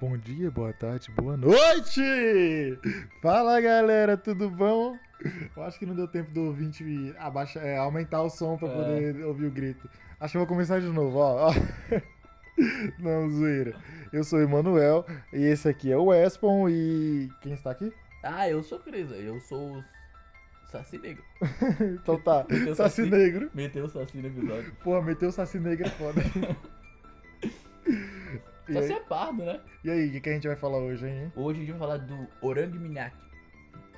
Bom dia, boa tarde, boa noite! Fala galera, tudo bom? Eu acho que não deu tempo do ouvinte abaixar, é, aumentar o som pra É. poder ouvir o grito. Acho que eu vou começar de novo, ó. ó. Não, zoeira. Eu sou o Emanuel e esse aqui é o Espon e. Quem está aqui? Ah, eu sou Cris, eu sou o Saci Negro. Então tá, Saci Saci. Negro. Meteu o Saci no episódio. Porra, meteu o Saci Negro é foda. Saci aí, é pardo, né? e aí, o que, que a gente vai falar hoje, hein? Hoje a gente vai falar do Orang Minyak.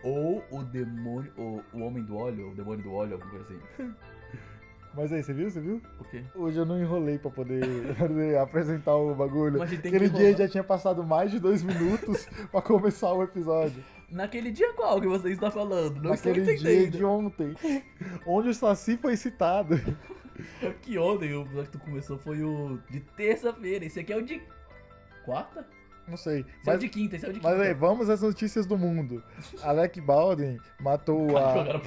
Ou o demônio, ou o homem do óleo, ou o demônio do óleo, alguma coisa assim. Mas aí, você viu? Você viu? O quê? Hoje eu não enrolei pra poder apresentar o bagulho. Mas tem que Aquele dia enrolar. já tinha passado mais de dois minutos pra começar o episódio. Naquele dia qual que você está falando? Não Naquele estou dia de ontem. Onde o Saci foi citado. Que ontem o episódio que tu começou foi o de terça-feira. Esse aqui é o de quarta? Não sei. O Mas, de quinta, o de quinta. mas aí, vamos às notícias do mundo. Alec Baldwin matou a.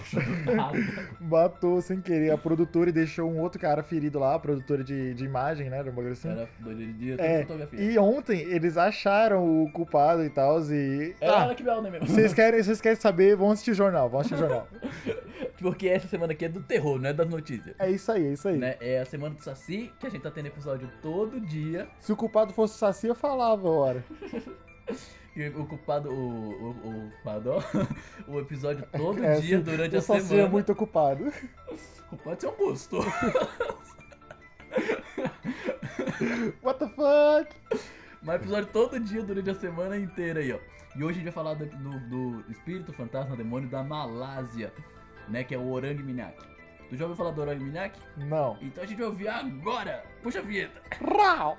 Matou sem querer a produtora e deixou um outro cara ferido lá, a produtora de, de imagem, né? bagulho assim. Era doido de dia, É. E ontem eles acharam o culpado e tal. E. Era Ah, Bell, né mesmo? vocês querem, vocês querem saber? Vão assistir jornal, vão assistir jornal. Porque essa semana aqui é do terror, não é das notícias. É isso aí, é isso aí. Né? É a semana do Saci, que a gente tá tendo episódio todo dia. Se o culpado fosse o Saci, eu falava, ora. E o culpado, o, o, o culpado, ó, o episódio todo É, dia durante o a Saci semana. é muito ocupado. Pode ser um gosto. What the fuck? Mas episódio todo dia durante a semana inteira aí, ó. E hoje a gente vai falar do, do, do espírito fantasma demônio da Malásia, né? Que é o Orang Minyak. Tu já ouviu falar do Orang Minyak? Não. Então a gente vai ouvir agora! Puxa a vinheta! Rau!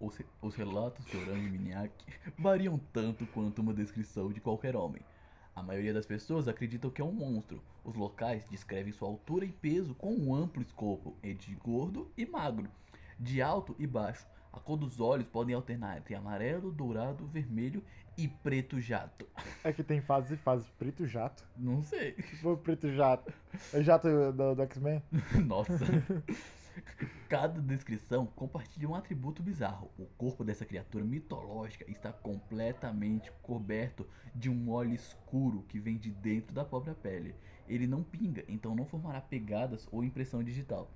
Os, re- os relatos de Orang Minyak variam tanto quanto uma descrição de qualquer homem. A maioria das pessoas acreditam que é um monstro. Os locais descrevem sua altura e peso com um amplo escopo entre gordo e magro, de alto e baixo. A cor dos olhos podem alternar entre amarelo, dourado, vermelho e preto jato. É que tem fases e fases. Preto jato. Não sei. Se for preto jato. É jato do, do X-Men? Nossa. Cada descrição compartilha um atributo bizarro. O corpo dessa criatura mitológica está completamente coberto de um óleo escuro que vem de dentro da própria pele. Ele não pinga, então não formará pegadas ou impressão digital.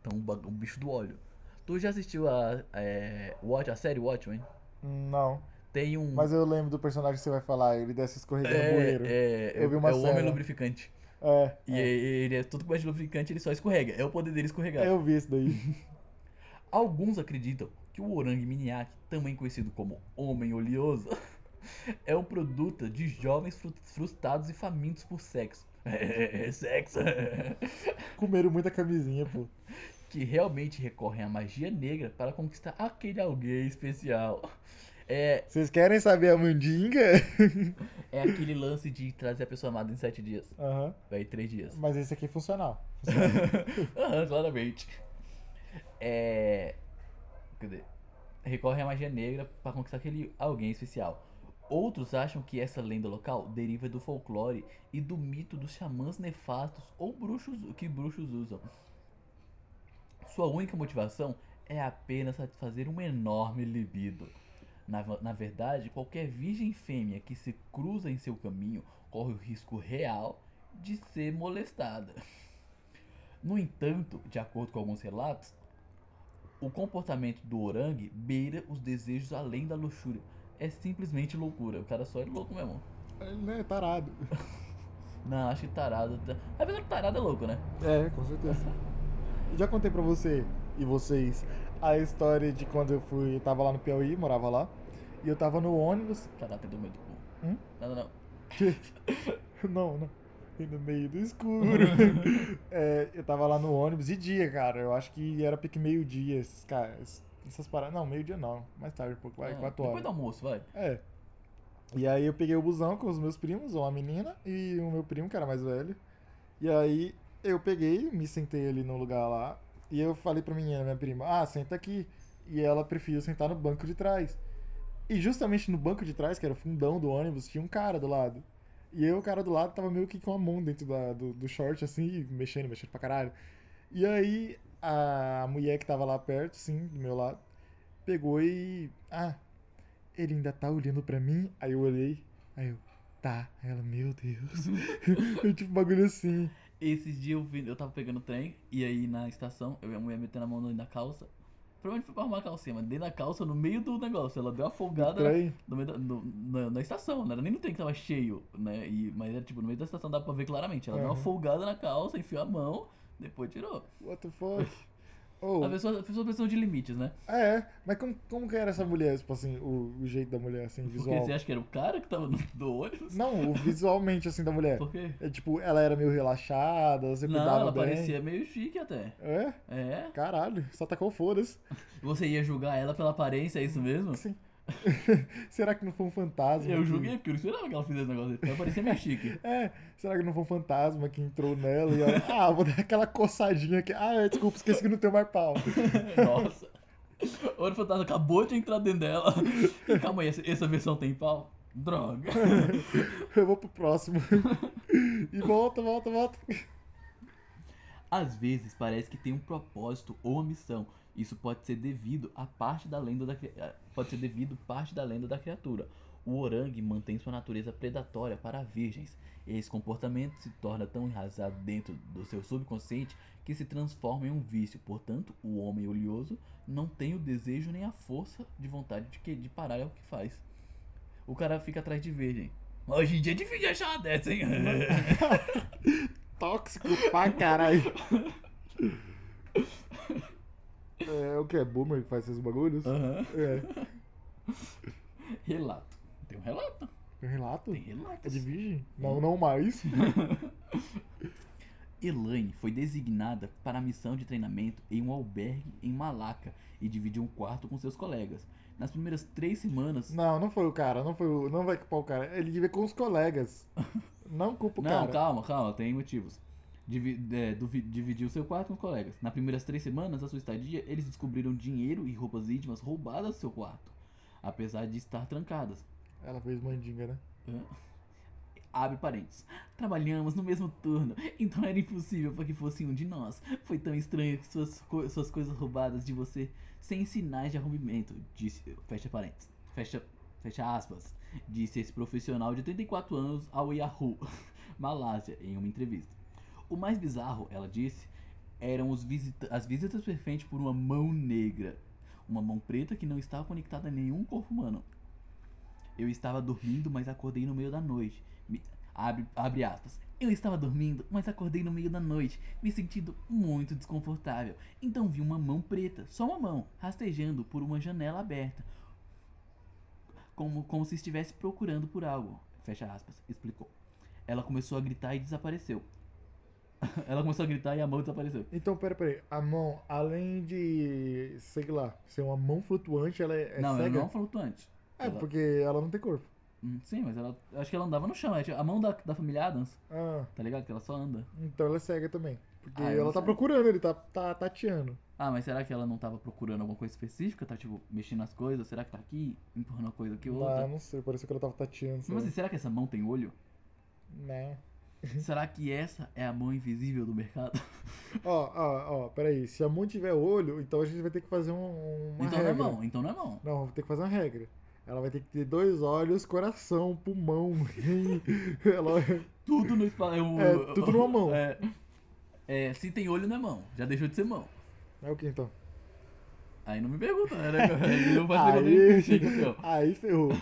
Então, o o bicho do óleo. Tu já assistiu a, é, Watch, a série Watchmen? Não. Tem um. Mas eu lembro do personagem que você vai falar. Ele desce escorregando no bueiro. é, é, Eu vi uma é o homem lubrificante. É. E é. ele é tudo com mais lubrificante, ele só escorrega. É o poder dele escorregar. Eu vi isso daí. Alguns acreditam que o Orang Minyak, também conhecido como Homem Oleoso, é um produto de jovens fru- frustrados e famintos por sexo. É, sexo. Comeram muita camisinha, pô. que realmente recorrem à magia negra para conquistar aquele alguém especial. É, Vocês querem saber a mandinga? é aquele lance de trazer a pessoa amada em sete dias. Aham. Vai três dias. Mas esse aqui é funcional. Aham, claramente. É. Cadê? Recorre à magia negra para conquistar aquele alguém especial. Outros acham que essa lenda local deriva do folclore e do mito dos xamãs nefastos ou bruxos que bruxos usam. Sua única motivação é apenas satisfazer um enorme libido. Na, na verdade, qualquer virgem fêmea que se cruza em seu caminho corre o risco real de ser molestada. No entanto, de acordo com alguns relatos, o comportamento do orang beira os desejos além da luxúria. É simplesmente loucura. O cara só é louco mesmo. Ele é tarado. Não, acho que tarado. tá- Apesar que tarado é louco, né? É, com certeza. Já contei pra você e vocês a história de quando eu fui. Eu tava lá no Piauí, morava lá. E eu tava no ônibus. Tarado tem do meio do cu. Hum? Não, não, não. Não, não. no meio do escuro. É, eu tava lá no ônibus de dia, cara. Eu acho que era pique meio-dia, esses caras. Essas paradas. Não, meio-dia não. Mais tarde um pouco, vai, Ah, 4 Depois horas. do almoço, vai. É. E aí eu peguei o busão com os meus primos, uma menina e o meu primo, que era mais velho. E aí eu peguei, me sentei ali no lugar lá. E eu falei pra menina, minha prima, ah, senta aqui. E ela preferiu sentar no banco de trás. E justamente no banco de trás, que era o fundão do ônibus, tinha um cara do lado. E eu, o cara do lado, tava meio que com a mão dentro da- do, do short, assim, mexendo, mexendo pra caralho. E aí a mulher que tava lá perto, assim, do meu lado, pegou e. Ah, ele ainda tá olhando pra mim? Aí eu olhei, aí eu. Tá. Aí ela, meu Deus. eu tipo, bagulho assim. Esses dias eu, vi, eu tava pegando trem, e aí na estação, eu e a mulher metendo a mão dentro da calça. Provavelmente foi pra arrumar a calcinha, mas dentro da calça, no meio do negócio. Ela deu uma folgada na, no meio da, no- na, na estação, não era nem no trem que tava cheio, né? E, mas era tipo, no meio da estação dava pra ver claramente. Ela deu uma folgada na calça, enfiou a mão, depois tirou. What the fuck? Oh, A pessoa, a pessoa pensou de limites, né? é, mas como, como que era essa mulher, tipo assim, o, o jeito da mulher, assim, Porque visual? você acha que era o cara que tava no, do ônibus? Não, o visualmente, assim, da mulher. Por quê? É tipo, ela era meio relaxada, você Não, cuidava ela bem. parecia meio chique até. É? É? Caralho, só tacou foda-se. Você ia julgar ela pela aparência, é isso mesmo? Assim. Será que não foi um fantasma? Eu que- julguei porque eu não esperava que ela fizesse um negócio desse. Parecia meio chique. É, será que não foi um fantasma que entrou nela e ela, ah, vou dar aquela coçadinha aqui. Ah, desculpa, esqueci que não tem mais pau. Nossa. O Olho Fantasma acabou de entrar dentro dela. Calma aí, essa, essa versão tem pau? Droga. Eu vou pro próximo. E volta, volta, volta. Às vezes parece que tem um propósito ou uma missão. Isso pode ser devido a parte da lenda da eh, pode ser devido parte da lenda da criatura. O orangue mantém sua natureza predatória para virgens. Esse comportamento se torna tão enraizado dentro do seu subconsciente que se transforma em um vício. Portanto, o homem oleoso não tem o desejo nem a força de vontade de, que, de parar é o que faz. O cara fica atrás de virgem. Hoje em dia é difícil achar uma dessa, hein? Tóxico pra caralho. É o que? É boomer que faz esses bagulhos? Aham. É. Relato. Tem um relato? Tem relato? Tem relato. É de virgem? Não, não mais. Elaine foi designada para a missão de treinamento em um albergue em Malaca e dividiu um quarto com seus colegas. Nas primeiras três semanas. Não, não foi o cara, não foi o. Não vai culpar o cara. Ele devia com os colegas. Não culpa o Não, cara. calma, calma, tem motivos. É, dividiu seu quarto com os colegas. Nas primeiras três semanas da sua estadia, eles descobriram dinheiro e roupas íntimas roubadas do seu quarto, apesar de estar trancadas. Ela fez mandinga, né? Hã? Abre parênteses. Trabalhamos no mesmo turno, então era impossível para que fosse um de nós. Foi tão estranho que suas, co- suas coisas roubadas de você, sem sinais de arrombamento, disse. Fecha parênteses. Fecha, fecha aspas. Disse esse profissional de 34 anos ao Yahoo, Malásia, em uma entrevista. O mais bizarro, ela disse, eram visita as visitas feitas por uma mão negra. Uma mão preta que não estava conectada a nenhum corpo humano. Eu estava dormindo, mas acordei no meio da noite. Me- abre, abre aspas. Eu estava dormindo, mas acordei no meio da noite, me sentindo muito desconfortável. Então vi uma mão preta, só uma mão, rastejando por uma janela aberta. Como, como se estivesse procurando por algo. Fecha aspas, explicou. Ela começou a gritar e desapareceu. Ela começou a gritar e a mão desapareceu. Então, pera, pera. A mão, além de, sei lá, ser uma mão flutuante, ela é, é não, cega? não é flutuante. É, Ela- porque ela não tem corpo. Hum, Sim, mas ela. Acho que ela andava no chão. é tipo A mão da, da família Adams, Ah, tá ligado? Que ela só anda. então ela é cega também. Porque Ah, ela não tá sei. procurando, ele tá, tá tateando. Ah, mas será que ela não tava procurando alguma coisa específica? Tá, tipo, mexendo nas coisas? Será que tá aqui, empurrando uma coisa aqui ou Ah, outra? não sei, pareceu que ela tava tateando. sei Mas assim, será que essa mão tem olho? Né. Será que essa é a mão invisível do mercado? Ó, ó, ó, peraí. Se a mão tiver olho, então a gente vai ter que fazer um, uma então regra. não é mão, então não é mão. Não, vamos ter que fazer uma regra. Ela vai ter que ter dois olhos, coração, pulmão. ela... Tudo no espaço. É, tudo numa mão. É, é, se tem olho não é mão, já deixou de ser mão. É o que então? Aí não me pergunta, né? Aí faço Aí, aí ferrou.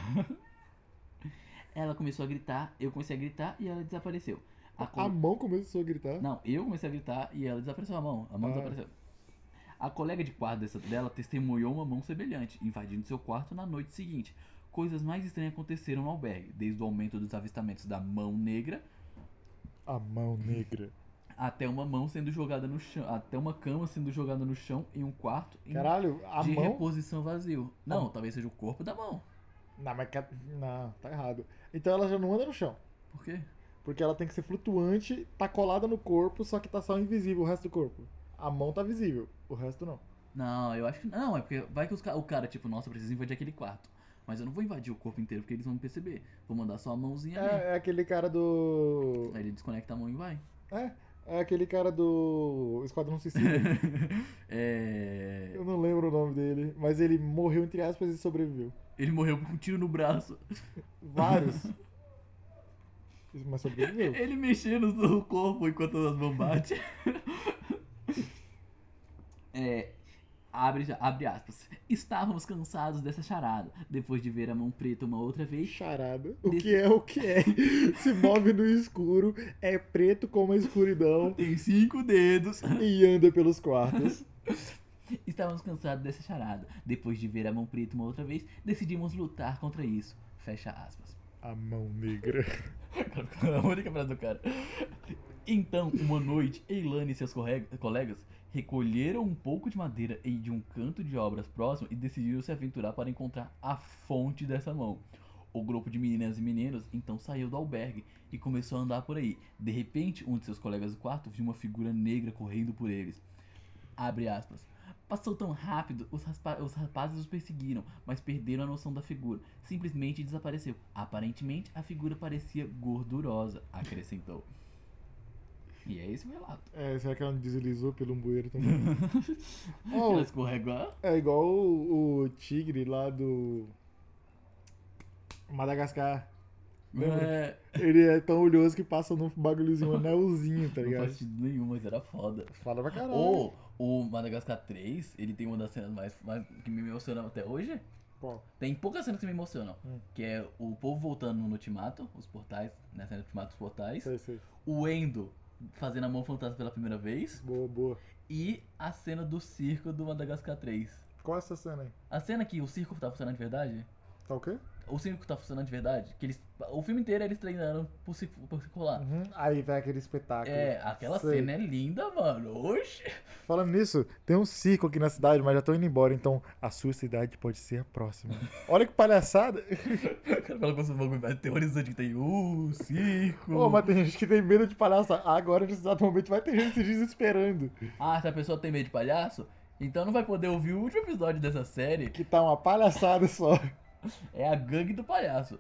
Ela começou a gritar, eu comecei a gritar e ela desapareceu. A co- A mão começou a gritar. Não, eu comecei a gritar e ela desapareceu a mão. A mão Ah. desapareceu. A colega de quarto dessa, dela testemunhou uma mão semelhante, invadindo seu quarto na noite seguinte. Coisas mais estranhas aconteceram no albergue, desde o aumento dos avistamentos da mão negra A mão negra. até uma mão sendo jogada no chão, até uma cama sendo jogada no chão em um quarto Caralho, a de mão. reposição vazio. Não, talvez seja o corpo da mão. Não, mas. ca- Não, tá errado. Então ela já não anda no chão. Por quê? Porque ela tem que ser flutuante, tá colada no corpo, só que tá só invisível o resto do corpo. A mão tá visível, o resto não. Não, eu acho que não, é porque vai que os ca- o cara, tipo, nossa, eu preciso invadir aquele quarto. Mas eu não vou invadir o corpo inteiro porque eles vão me perceber. Vou mandar só a mãozinha ali. É, é aquele cara do. Aí ele desconecta a mão e vai. É, é aquele cara do Esquadrão Suicida. é. Eu não lembro o nome dele, mas ele morreu, entre aspas, e sobreviveu. Ele morreu com um tiro no braço. Vários. mas sobreviveu. Ele mexendo no corpo enquanto as batem. É. Abre, abre aspas. Estávamos cansados dessa charada. Depois de ver a mão preta uma outra vez, Charada. O que é o que é? Se move no escuro, é preto como a escuridão tem cinco dedos. e anda pelos quartos. Estávamos cansados dessa charada. Depois de ver a mão preta uma outra vez, decidimos lutar contra isso. Fecha aspas. A mão negra. a única frase do cara. Então, uma noite, Eilane e seus colegas recolheram um pouco de madeira e de um canto de obras próximo e decidiram se aventurar para encontrar a fonte dessa mão. O grupo de meninas e meninos então saiu do albergue e começou a andar por aí. De repente, um de seus colegas do quarto viu uma figura negra correndo por eles. Abre aspas. Passou tão rápido, os, os rapazes os perseguiram, mas perderam a noção da figura. Simplesmente desapareceu. Aparentemente, a figura parecia gordurosa, acrescentou. E é esse o relato. É, será que ela deslizou pelo bueiro também? Oh, Ela escorregou. é igual o, o tigre lá do. Madagascar. É, Ele é tão olhoso que passa num bagulhozinho, um anelzinho, tá não ligado? faz sentido nenhum, mas era foda. Fala pra caralho. Ou o Madagascar 3, ele tem uma das cenas mais, mais que me emocionam até hoje. Qual? Tem poucas cenas que me emocionam. Hum. Que é o povo voltando no Ultimato, os portais, na cena do Ultimato, os portais. Sei, sei. O Endo fazendo a mão fantasma pela primeira vez. Boa, boa. E a cena do circo do Madagascar 3. Qual é essa cena aí? A cena que o circo tá funcionando de verdade. Tá o quê? O circo tá funcionando de verdade. Que eles, o filme inteiro eles treinando pro circo, pro circo lá. Uhum. Aí vai aquele espetáculo. É, aquela Sei. cena é linda, mano. Oxi. Falando nisso, tem um circo aqui na cidade, mas já tô indo embora, então a sua cidade pode ser a próxima. Olha que palhaçada! O cara fala com esse bagulho mais que tem. Uh, circo. Pô, mas tem gente que tem medo de palhaço. Agora, nesse exato momento, vai ter gente se desesperando. Ah, se a pessoa tem medo de palhaço, então não vai poder ouvir o último episódio dessa série. Que tá uma palhaçada só. É a gangue do palhaço.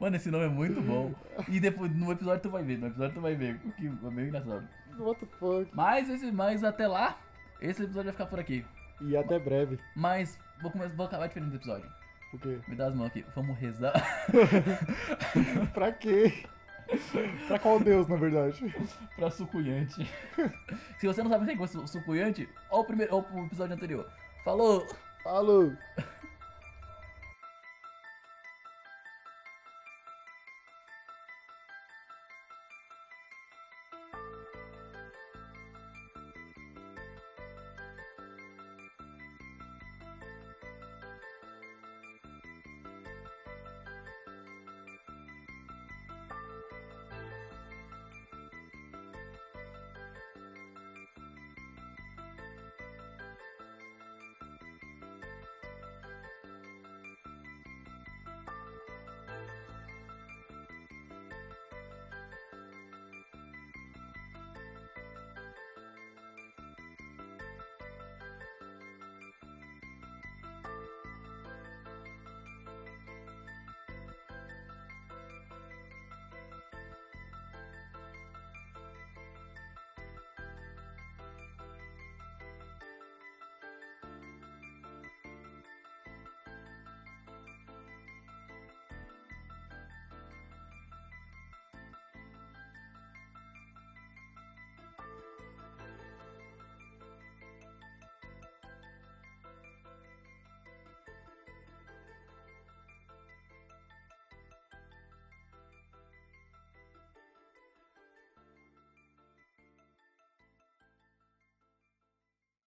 Mano, esse nome é muito bom. E depois, no episódio tu vai ver, no episódio tu vai ver. O que é meio engraçado. What the fuck? Mas, esse, mas até lá, esse episódio vai ficar por aqui. E até breve. Mas vou, começar, vou acabar diferente do episódio. O quê? Me dá as mãos aqui. Vamos rezar. pra quê? Pra qual deus, na verdade? pra sucuyante. Se você não sabe o que é su- sucuyante, olha o, primeiro, olha o episódio anterior. Falou! Falou!